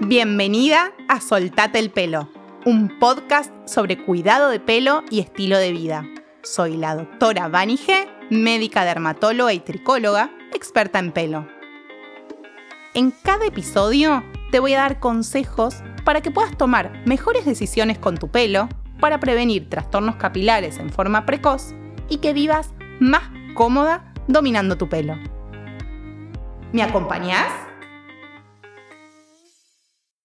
Bienvenida a Soltate el pelo, un podcast sobre cuidado de pelo y estilo de vida. Soy la doctora Vani G, médica dermatóloga y tricóloga, experta en pelo. En cada episodio te voy a dar consejos para que puedas tomar mejores decisiones con tu pelo, para prevenir trastornos capilares en forma precoz y que vivas más cómoda dominando tu pelo. ¿Me acompañás?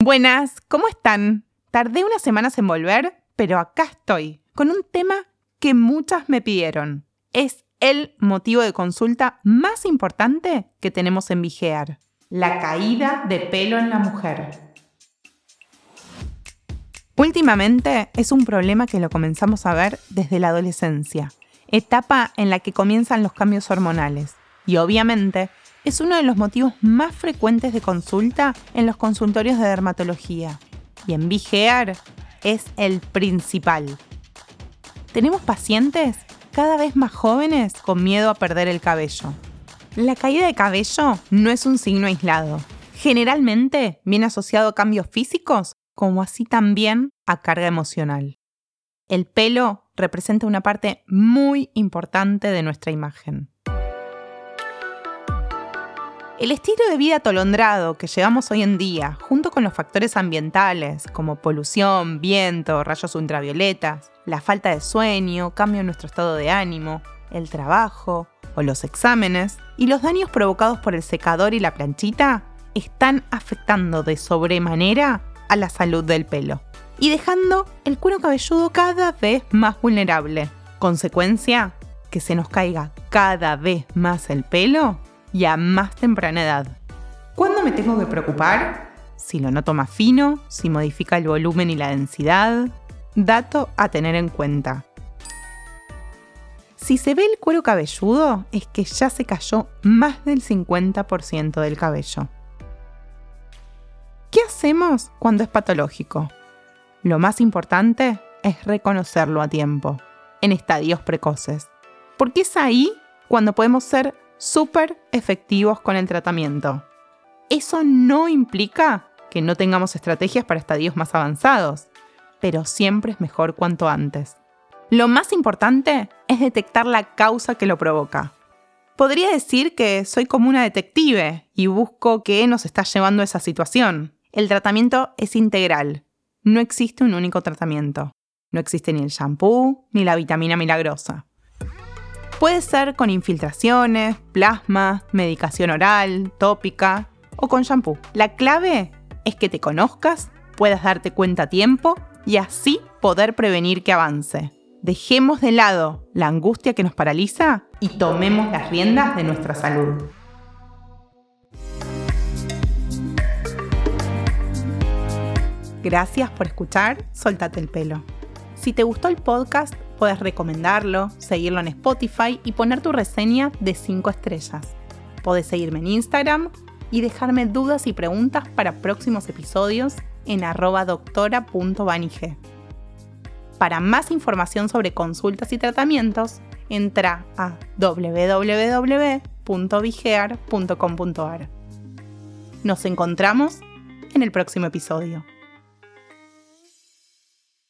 Buenas, ¿cómo están? Tardé unas semanas en volver, pero acá estoy, con un tema que muchas me pidieron. Es el motivo de consulta más importante que tenemos en Vigear. La caída de pelo en la mujer. Últimamente es un problema que lo comenzamos a ver desde la adolescencia, etapa en la que comienzan los cambios hormonales. Y obviamente es uno de los motivos más frecuentes de consulta en los consultorios de dermatología. Y en Vigear es el principal. Tenemos pacientes cada vez más jóvenes con miedo a perder el cabello. La caída de cabello no es un signo aislado. Generalmente viene asociado a cambios físicos como así también a carga emocional. El pelo representa una parte muy importante de nuestra imagen. El estilo de vida atolondrado que llevamos hoy en día, junto con los factores ambientales como polución, viento, rayos ultravioletas, la falta de sueño, cambio en nuestro estado de ánimo, el trabajo o los exámenes, y los daños provocados por el secador y la planchita, están afectando de sobremanera a la salud del pelo y dejando el cuero cabelludo cada vez más vulnerable. Consecuencia, que se nos caiga cada vez más el pelo y a más temprana edad. ¿Cuándo me tengo que preocupar? Si lo noto más fino, si modifica el volumen y la densidad. Dato a tener en cuenta. Si se ve el cuero cabelludo, es que ya se cayó más del 50% del cabello. ¿Qué hacemos cuando es patológico? Lo más importante es reconocerlo a tiempo, en estadios precoces, porque es ahí cuando podemos ser súper efectivos con el tratamiento. Eso no implica que no tengamos estrategias para estadios más avanzados, pero siempre es mejor cuanto antes. Lo más importante es detectar la causa que lo provoca. Podría decir que soy como una detective y busco qué nos está llevando a esa situación. El tratamiento es integral. No existe un único tratamiento. No existe ni el shampoo ni la vitamina milagrosa. Puede ser con infiltraciones, plasma, medicación oral, tópica o con shampoo. La clave es que te conozcas, puedas darte cuenta a tiempo y así poder prevenir que avance. Dejemos de lado la angustia que nos paraliza y tomemos las riendas de nuestra salud. Gracias por escuchar Soltate el pelo. Si te gustó el podcast, puedes recomendarlo, seguirlo en Spotify y poner tu reseña de 5 estrellas. Puedes seguirme en Instagram y dejarme dudas y preguntas para próximos episodios en arroba. Para más información sobre consultas y tratamientos, entra a www.vigear.com.ar. Nos encontramos en el próximo episodio.